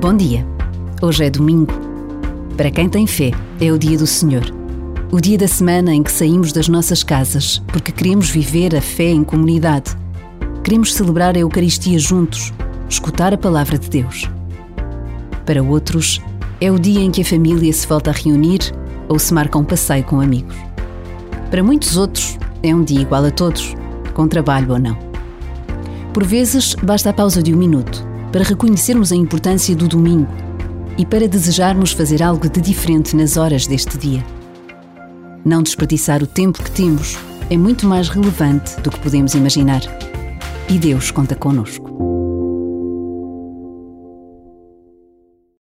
Bom dia. Hoje é domingo. Para quem tem fé, é o dia do Senhor. O dia da semana em que saímos das nossas casas porque queremos viver a fé em comunidade. Queremos celebrar a Eucaristia juntos, escutar a palavra de Deus. Para outros, é o dia em que a família se volta a reunir ou se marca um passeio com amigos. Para muitos outros, é um dia igual a todos, com trabalho ou não. Por vezes, basta a pausa de um minuto para reconhecermos a importância do domingo e para desejarmos fazer algo de diferente nas horas deste dia. Não desperdiçar o tempo que temos é muito mais relevante do que podemos imaginar. E Deus conta conosco.